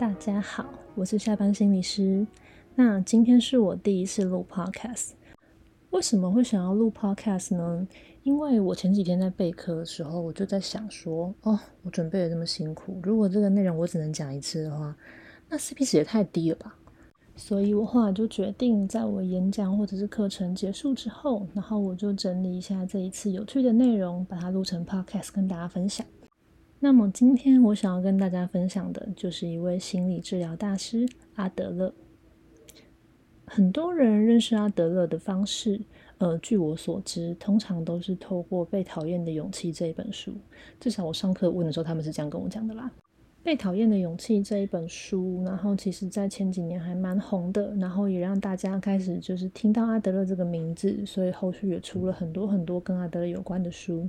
大家好，我是下班心理师。那今天是我第一次录 podcast。为什么会想要录 podcast 呢？因为我前几天在备课的时候，我就在想说，哦，我准备的这么辛苦，如果这个内容我只能讲一次的话，那 CP 值也太低了吧。所以我后来就决定，在我演讲或者是课程结束之后，然后我就整理一下这一次有趣的内容，把它录成 podcast 跟大家分享。那么今天我想要跟大家分享的，就是一位心理治疗大师阿德勒。很多人认识阿德勒的方式，呃，据我所知，通常都是透过《被讨厌的勇气》这一本书。至少我上课问的时候，他们是这样跟我讲的啦。《被讨厌的勇气》这一本书，然后其实在前几年还蛮红的，然后也让大家开始就是听到阿德勒这个名字，所以后续也出了很多很多跟阿德勒有关的书。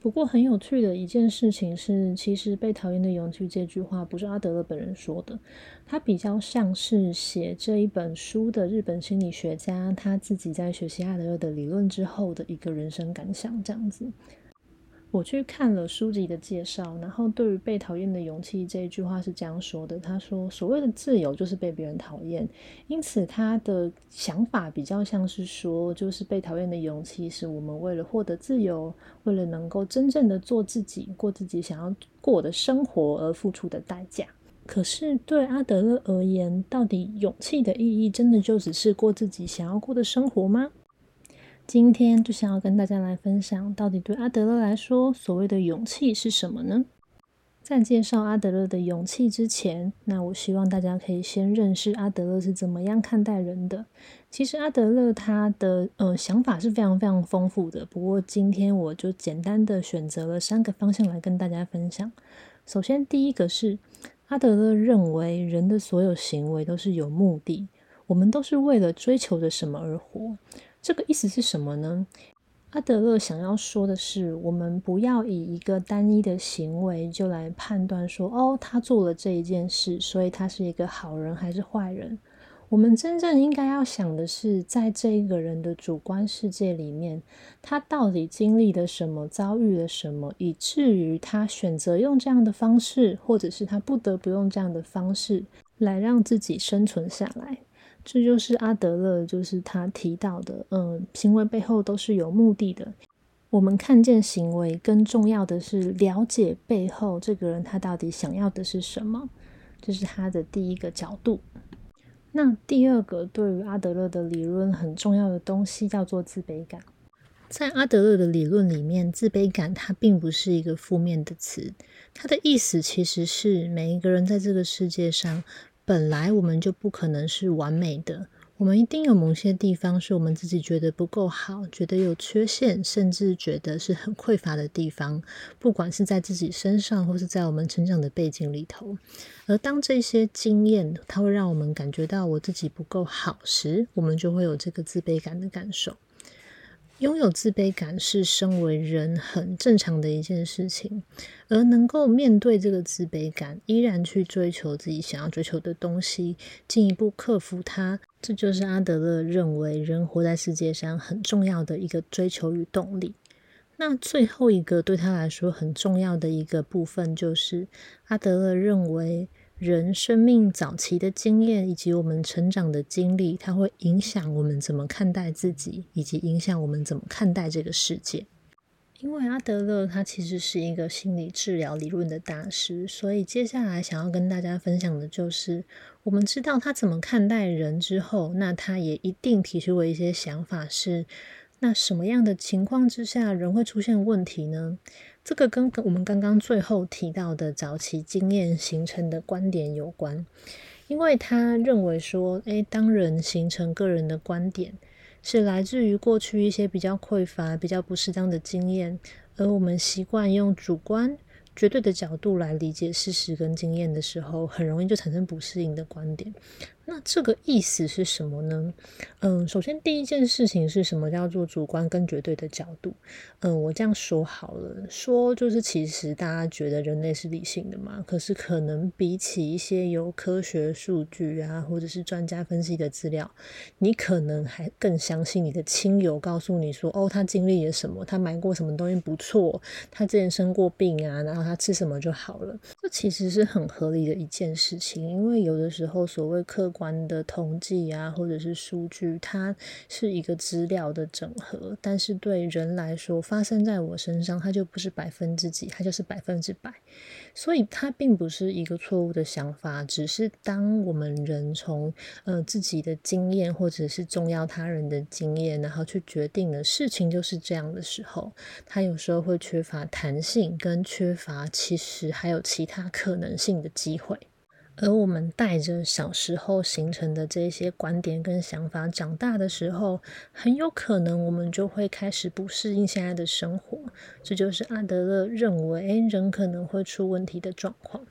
不过很有趣的一件事情是，其实《被讨厌的勇气》这句话不是阿德勒本人说的，他比较像是写这一本书的日本心理学家他自己在学习阿德勒的理论之后的一个人生感想，这样子。我去看了书籍的介绍，然后对于被讨厌的勇气这一句话是这样说的：他说，所谓的自由就是被别人讨厌，因此他的想法比较像是说，就是被讨厌的勇气是我们为了获得自由，为了能够真正的做自己，过自己想要过的生活而付出的代价。可是对阿德勒而言，到底勇气的意义真的就只是过自己想要过的生活吗？今天就想要跟大家来分享，到底对阿德勒来说，所谓的勇气是什么呢？在介绍阿德勒的勇气之前，那我希望大家可以先认识阿德勒是怎么样看待人的。其实阿德勒他的呃想法是非常非常丰富的，不过今天我就简单的选择了三个方向来跟大家分享。首先，第一个是阿德勒认为人的所有行为都是有目的，我们都是为了追求着什么而活。这个意思是什么呢？阿德勒想要说的是，我们不要以一个单一的行为就来判断说，哦，他做了这一件事，所以他是一个好人还是坏人。我们真正应该要想的是，在这一个人的主观世界里面，他到底经历了什么，遭遇了什么，以至于他选择用这样的方式，或者是他不得不用这样的方式来让自己生存下来。这就是阿德勒，就是他提到的，嗯，行为背后都是有目的的。我们看见行为，更重要的是了解背后这个人他到底想要的是什么，这是他的第一个角度。那第二个，对于阿德勒的理论很重要的东西叫做自卑感。在阿德勒的理论里面，自卑感它并不是一个负面的词，它的意思其实是每一个人在这个世界上。本来我们就不可能是完美的，我们一定有某些地方是我们自己觉得不够好，觉得有缺陷，甚至觉得是很匮乏的地方。不管是在自己身上，或是在我们成长的背景里头，而当这些经验它会让我们感觉到我自己不够好时，我们就会有这个自卑感的感受。拥有自卑感是身为人很正常的一件事情，而能够面对这个自卑感，依然去追求自己想要追求的东西，进一步克服它，这就是阿德勒认为人活在世界上很重要的一个追求与动力。那最后一个对他来说很重要的一个部分，就是阿德勒认为。人生命早期的经验以及我们成长的经历，它会影响我们怎么看待自己，以及影响我们怎么看待这个世界。因为阿德勒他其实是一个心理治疗理论的大师，所以接下来想要跟大家分享的就是，我们知道他怎么看待人之后，那他也一定提出了一些想法，是那什么样的情况之下人会出现问题呢？这个跟我们刚刚最后提到的早期经验形成的观点有关，因为他认为说，诶，当人形成个人的观点，是来自于过去一些比较匮乏、比较不适当的经验，而我们习惯用主观、绝对的角度来理解事实跟经验的时候，很容易就产生不适应的观点。那这个意思是什么呢？嗯，首先第一件事情是什么叫做主观跟绝对的角度？嗯，我这样说好了，说就是其实大家觉得人类是理性的嘛，可是可能比起一些有科学数据啊，或者是专家分析的资料，你可能还更相信你的亲友告诉你说，哦，他经历了什么，他买过什么东西不错，他之前生过病啊，然后他吃什么就好了。这其实是很合理的一件事情，因为有的时候所谓客观的统计啊，或者是数据，它是一个资料的整合。但是对人来说，发生在我身上，它就不是百分之几，它就是百分之百。所以它并不是一个错误的想法，只是当我们人从呃自己的经验，或者是重要他人的经验，然后去决定的事情就是这样的时候，它有时候会缺乏弹性，跟缺乏其实还有其他可能性的机会。而我们带着小时候形成的这些观点跟想法，长大的时候，很有可能我们就会开始不适应现在的生活。这就是阿德勒认为人可能会出问题的状况。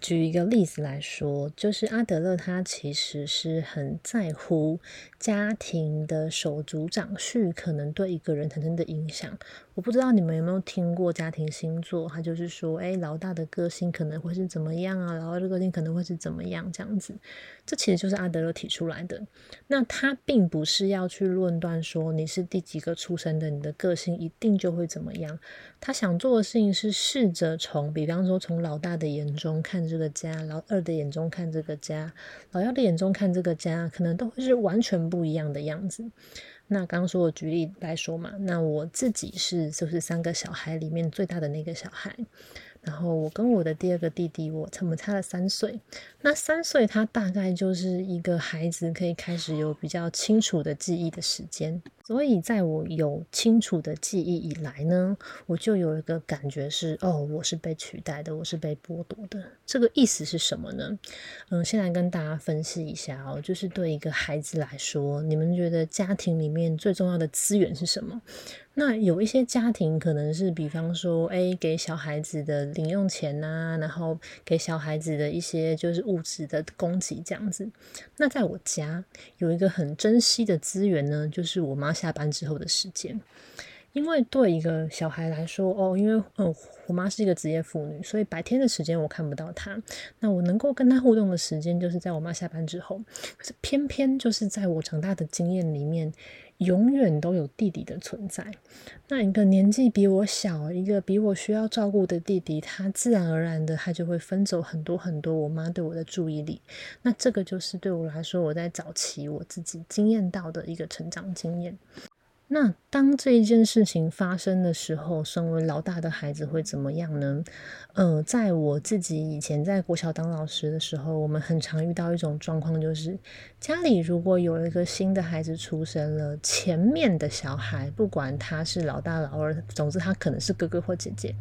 举一个例子来说，就是阿德勒他其实是很在乎家庭的手足长序可能对一个人产生的影响。我不知道你们有没有听过家庭星座，他就是说，哎，老大的个性可能会是怎么样啊，老二的个性可能会是怎么样这样子。这其实就是阿德勒提出来的。那他并不是要去论断说你是第几个出生的，你的个性一定就会怎么样。他想做的事情是试着从，比方说从老大的眼中看这个家，老二的眼中看这个家，老幺的眼中看这个家，可能都会是完全不一样的样子。那刚刚说我举例来说嘛，那我自己是就是三个小孩里面最大的那个小孩。然后我跟我的第二个弟弟，我我们差了三岁。那三岁他大概就是一个孩子可以开始有比较清楚的记忆的时间。所以在我有清楚的记忆以来呢，我就有一个感觉是，哦，我是被取代的，我是被剥夺的。这个意思是什么呢？嗯，先来跟大家分析一下哦，就是对一个孩子来说，你们觉得家庭里面最重要的资源是什么？那有一些家庭可能是，比方说，哎，给小孩子的零用钱呐，然后给小孩子的一些就是物质的供给这样子。那在我家有一个很珍惜的资源呢，就是我妈下班之后的时间。因为对一个小孩来说，哦，因为嗯，我妈是一个职业妇女，所以白天的时间我看不到她。那我能够跟她互动的时间，就是在我妈下班之后。可是偏偏就是在我长大的经验里面。永远都有弟弟的存在。那一个年纪比我小、一个比我需要照顾的弟弟，他自然而然的，他就会分走很多很多我妈对我的注意力。那这个就是对我来说，我在早期我自己经验到的一个成长经验。那当这一件事情发生的时候，身为老大的孩子会怎么样呢？呃，在我自己以前在国小当老师的时候，我们很常遇到一种状况，就是家里如果有一个新的孩子出生了，前面的小孩不管他是老大老二，总之他可能是哥哥或姐姐，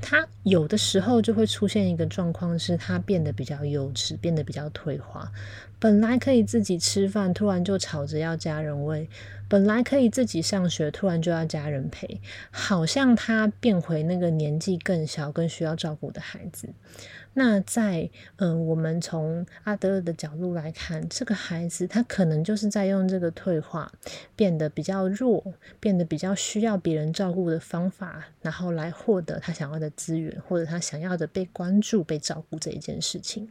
他有的时候就会出现一个状况，是他变得比较幼稚，变得比较退化。本来可以自己吃饭，突然就吵着要家人喂；本来可以自己上学，突然就要家人陪，好像他变回那个年纪更小、更需要照顾的孩子。那在嗯，我们从阿德勒的角度来看，这个孩子他可能就是在用这个退化，变得比较弱，变得比较需要别人照顾的方法，然后来获得他想要的资源，或者他想要的被关注、被照顾这一件事情。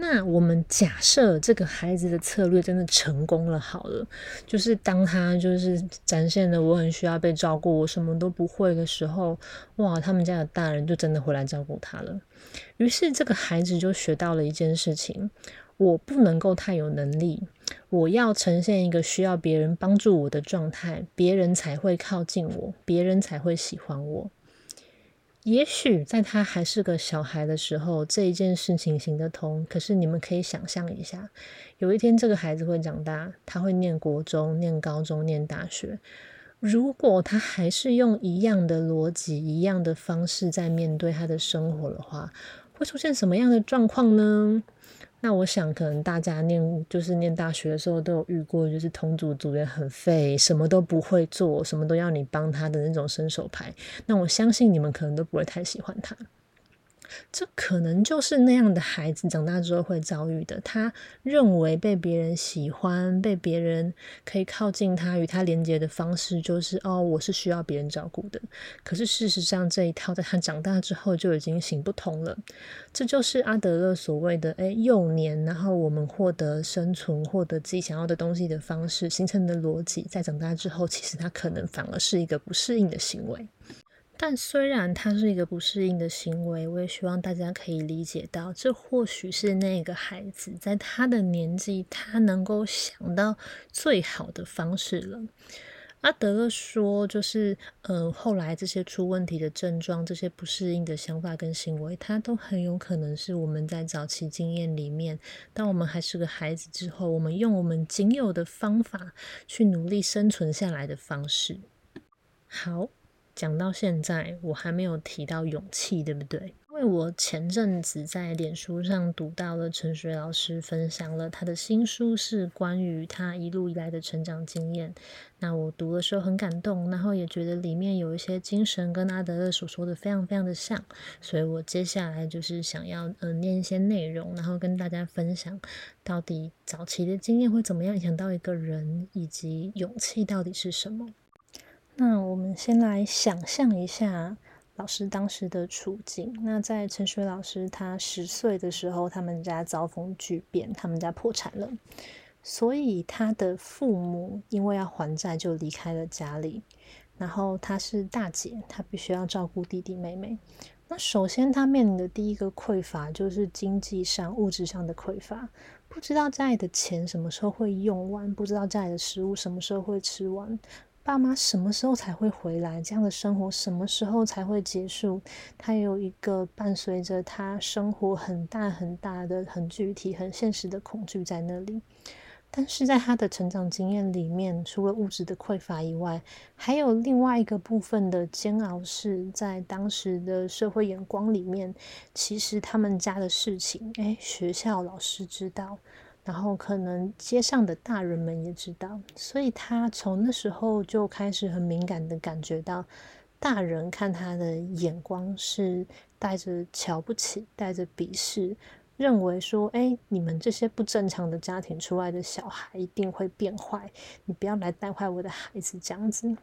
那我们假设这个孩子的策略真的成功了，好了，就是当他就是展现了我很需要被照顾，我什么都不会的时候，哇，他们家的大人就真的回来照顾他了。于是这个孩子就学到了一件事情：我不能够太有能力，我要呈现一个需要别人帮助我的状态，别人才会靠近我，别人才会喜欢我。也许在他还是个小孩的时候，这一件事情行得通。可是你们可以想象一下，有一天这个孩子会长大，他会念国中、念高中、念大学。如果他还是用一样的逻辑、一样的方式在面对他的生活的话，会出现什么样的状况呢？那我想，可能大家念就是念大学的时候都有遇过，就是同组组员很废，什么都不会做，什么都要你帮他的那种伸手牌。那我相信你们可能都不会太喜欢他。这可能就是那样的孩子长大之后会遭遇的。他认为被别人喜欢，被别人可以靠近他，与他连接的方式就是哦，我是需要别人照顾的。可是事实上，这一套在他长大之后就已经行不通了。这就是阿德勒所谓的“诶幼年”，然后我们获得生存、获得自己想要的东西的方式形成的逻辑，在长大之后，其实他可能反而是一个不适应的行为。但虽然它是一个不适应的行为，我也希望大家可以理解到，这或许是那个孩子在他的年纪，他能够想到最好的方式了。阿德勒说，就是，嗯，后来这些出问题的症状，这些不适应的想法跟行为，它都很有可能是我们在早期经验里面，当我们还是个孩子之后，我们用我们仅有的方法去努力生存下来的方式。好。讲到现在，我还没有提到勇气，对不对？因为我前阵子在脸书上读到了陈水老师分享了他的新书，是关于他一路以来的成长经验。那我读的时候很感动，然后也觉得里面有一些精神跟阿德勒所说的非常非常的像，所以我接下来就是想要嗯念一些内容，然后跟大家分享到底早期的经验会怎么样影响到一个人，以及勇气到底是什么。那我们先来想象一下老师当时的处境。那在陈水老师他十岁的时候，他们家遭逢巨变，他们家破产了，所以他的父母因为要还债，就离开了家里。然后他是大姐，他必须要照顾弟弟妹妹。那首先他面临的第一个匮乏就是经济上、物质上的匮乏，不知道家里的钱什么时候会用完，不知道家里的食物什么时候会吃完。爸妈什么时候才会回来？这样的生活什么时候才会结束？他有一个伴随着他生活很大很大的、很具体、很现实的恐惧在那里。但是在他的成长经验里面，除了物质的匮乏以外，还有另外一个部分的煎熬，是在当时的社会眼光里面，其实他们家的事情，哎，学校老师知道。然后可能街上的大人们也知道，所以他从那时候就开始很敏感的感觉到，大人看他的眼光是带着瞧不起、带着鄙视，认为说：“哎，你们这些不正常的家庭出来的小孩一定会变坏，你不要来带坏我的孩子。”这样子，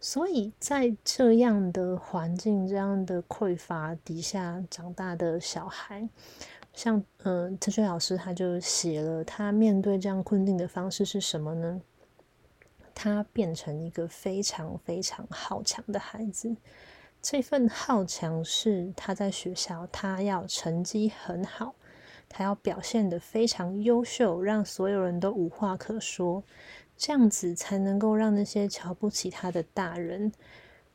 所以在这样的环境、这样的匮乏底下长大的小孩。像嗯，陈雪老师他就写了，他面对这样困境的方式是什么呢？他变成一个非常非常好强的孩子。这份好强是他在学校，他要成绩很好，他要表现的非常优秀，让所有人都无话可说，这样子才能够让那些瞧不起他的大人。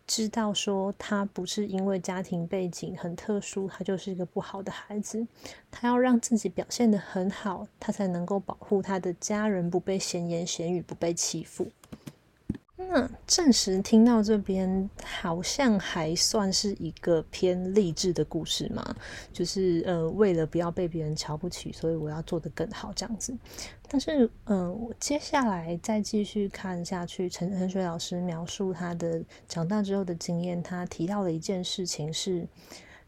知道说他不是因为家庭背景很特殊，他就是一个不好的孩子。他要让自己表现得很好，他才能够保护他的家人不被闲言闲语，不被欺负。那暂时听到这边，好像还算是一个偏励志的故事嘛，就是呃，为了不要被别人瞧不起，所以我要做得更好这样子。但是，嗯，我接下来再继续看下去，陈陈水老师描述他的长大之后的经验，他提到了一件事情是，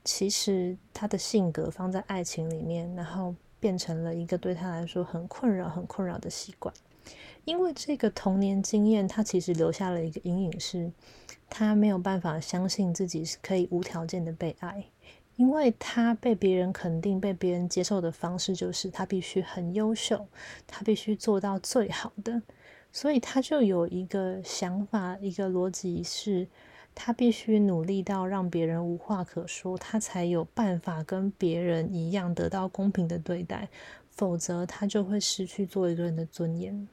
其实他的性格放在爱情里面，然后变成了一个对他来说很困扰、很困扰的习惯。因为这个童年经验，他其实留下了一个阴影，是他没有办法相信自己是可以无条件的被爱，因为他被别人肯定、被别人接受的方式就是他必须很优秀，他必须做到最好的，所以他就有一个想法、一个逻辑是，他必须努力到让别人无话可说，他才有办法跟别人一样得到公平的对待，否则他就会失去做一个人的尊严。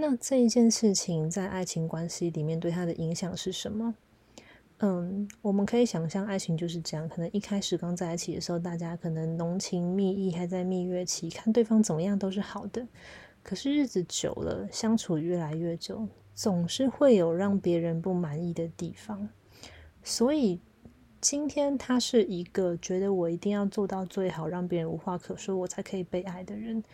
那这一件事情在爱情关系里面对他的影响是什么？嗯，我们可以想象，爱情就是这样。可能一开始刚在一起的时候，大家可能浓情蜜意，还在蜜月期，看对方怎么样都是好的。可是日子久了，相处越来越久，总是会有让别人不满意的地方。所以今天他是一个觉得我一定要做到最好，让别人无话可说，我才可以被爱的人。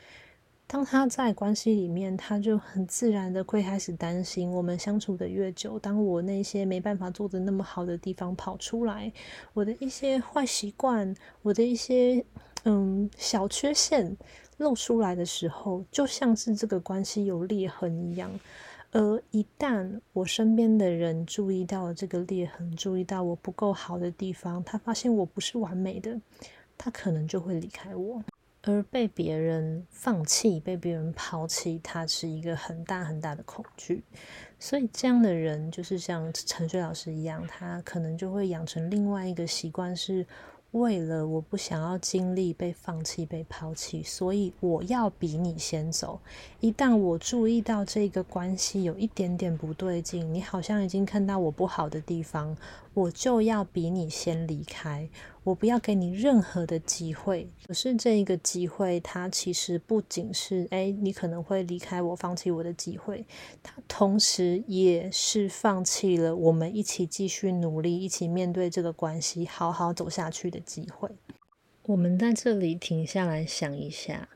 当他在关系里面，他就很自然的会开始担心，我们相处的越久，当我那些没办法做的那么好的地方跑出来，我的一些坏习惯，我的一些嗯小缺陷露出来的时候，就像是这个关系有裂痕一样。而一旦我身边的人注意到了这个裂痕，注意到我不够好的地方，他发现我不是完美的，他可能就会离开我。而被别人放弃、被别人抛弃，它是一个很大很大的恐惧。所以这样的人，就是像陈水老师一样，他可能就会养成另外一个习惯是。为了我不想要经历被放弃、被抛弃，所以我要比你先走。一旦我注意到这个关系有一点点不对劲，你好像已经看到我不好的地方，我就要比你先离开。我不要给你任何的机会，可是这一个机会，它其实不仅是哎，你可能会离开我、放弃我的机会，它同时也是放弃了我们一起继续努力、一起面对这个关系、好好走下去的机会。我们在这里停下来想一下，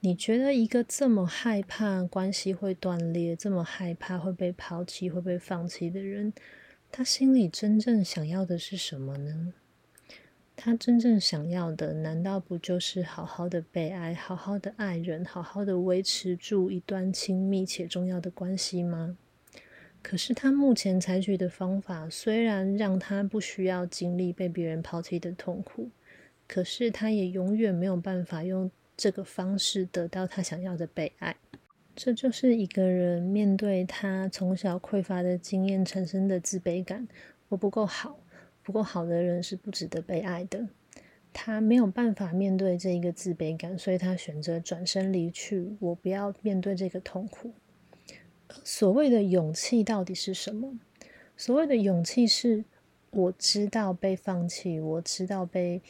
你觉得一个这么害怕关系会断裂、这么害怕会被抛弃、会被放弃的人，他心里真正想要的是什么呢？他真正想要的，难道不就是好好的被爱，好好的爱人，好好的维持住一段亲密且重要的关系吗？可是他目前采取的方法，虽然让他不需要经历被别人抛弃的痛苦，可是他也永远没有办法用这个方式得到他想要的被爱。这就是一个人面对他从小匮乏的经验产生的自卑感：我不够好。不够好的人是不值得被爱的。他没有办法面对这一个自卑感，所以他选择转身离去。我不要面对这个痛苦。所谓的勇气到底是什么？所谓的勇气是，我知道被放弃，我知道被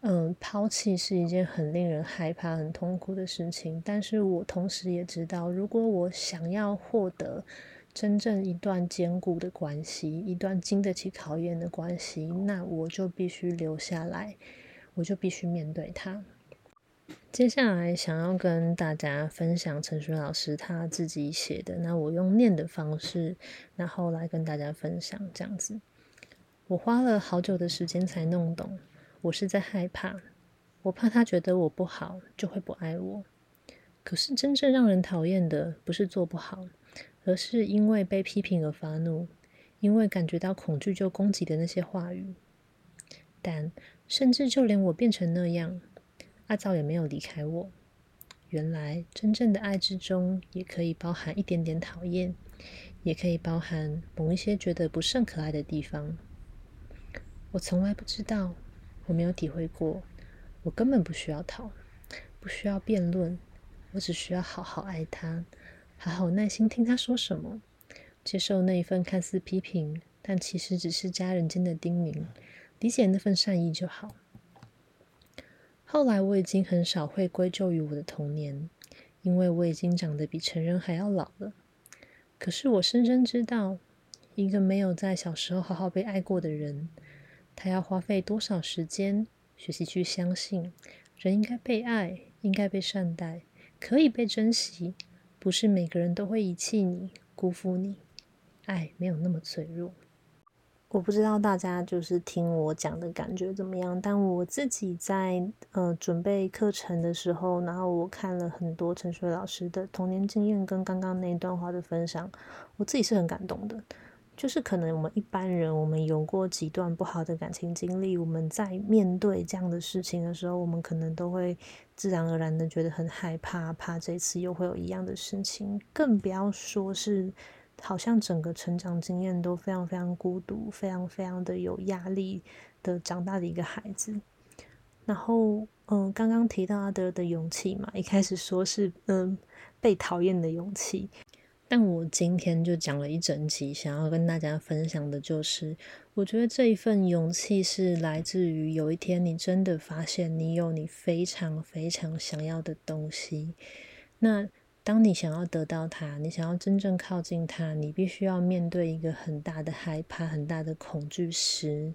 嗯抛弃是一件很令人害怕、很痛苦的事情。但是我同时也知道，如果我想要获得。真正一段坚固的关系，一段经得起考验的关系，那我就必须留下来，我就必须面对它。接下来想要跟大家分享陈轩老师他自己写的，那我用念的方式，然后来跟大家分享这样子。我花了好久的时间才弄懂，我是在害怕，我怕他觉得我不好，就会不爱我。可是真正让人讨厌的，不是做不好。而是因为被批评而发怒，因为感觉到恐惧就攻击的那些话语。但甚至就连我变成那样，阿造也没有离开我。原来真正的爱之中，也可以包含一点点讨厌，也可以包含某一些觉得不甚可爱的地方。我从来不知道，我没有体会过，我根本不需要讨，不需要辩论，我只需要好好爱他。好好耐心听他说什么，接受那一份看似批评，但其实只是家人间的叮咛，理解那份善意就好。后来我已经很少会归咎于我的童年，因为我已经长得比成人还要老了。可是我深深知道，一个没有在小时候好好被爱过的人，他要花费多少时间学习去相信，人应该被爱，应该被善待，可以被珍惜。不是每个人都会遗弃你、辜负你，爱没有那么脆弱。我不知道大家就是听我讲的感觉怎么样，但我自己在呃准备课程的时候，然后我看了很多陈水老师的童年经验跟刚刚那一段话的分享，我自己是很感动的。就是可能我们一般人，我们有过几段不好的感情经历，我们在面对这样的事情的时候，我们可能都会自然而然的觉得很害怕，怕这次又会有一样的事情。更不要说是好像整个成长经验都非常非常孤独，非常非常的有压力的长大的一个孩子。然后，嗯，刚刚提到阿德的勇气嘛，一开始说是嗯被讨厌的勇气。但我今天就讲了一整集，想要跟大家分享的就是，我觉得这一份勇气是来自于有一天你真的发现你有你非常非常想要的东西。那当你想要得到它，你想要真正靠近它，你必须要面对一个很大的害怕、很大的恐惧时，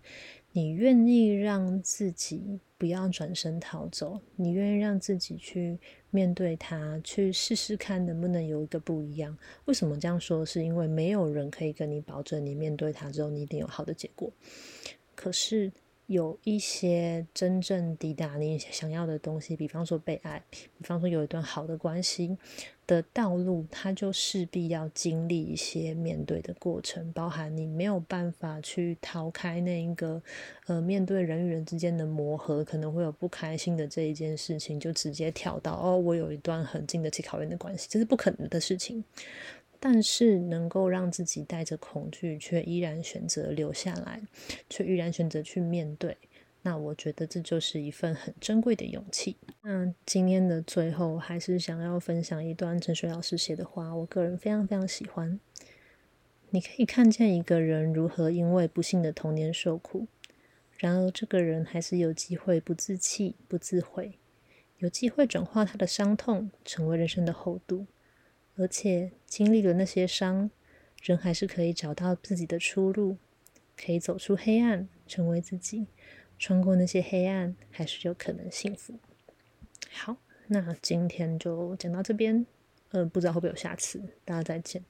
你愿意让自己不要转身逃走，你愿意让自己去面对他，去试试看能不能有一个不一样。为什么这样说？是因为没有人可以跟你保证，你面对他之后，你一定有好的结果。可是。有一些真正抵达你想要的东西，比方说被爱，比方说有一段好的关系的道路，它就势必要经历一些面对的过程，包含你没有办法去逃开那一个呃面对人与人之间的磨合，可能会有不开心的这一件事情，就直接跳到哦，我有一段很经得起考验的关系，这是不可能的事情。但是能够让自己带着恐惧，却依然选择留下来，却依然选择去面对，那我觉得这就是一份很珍贵的勇气。那今天的最后，还是想要分享一段陈水老师写的话，我个人非常非常喜欢。你可以看见一个人如何因为不幸的童年受苦，然而这个人还是有机会不自弃、不自毁，有机会转化他的伤痛，成为人生的厚度。而且经历了那些伤，人还是可以找到自己的出路，可以走出黑暗，成为自己，穿过那些黑暗，还是有可能幸福。好，那今天就讲到这边，嗯，不知道会不会有下次，大家再见。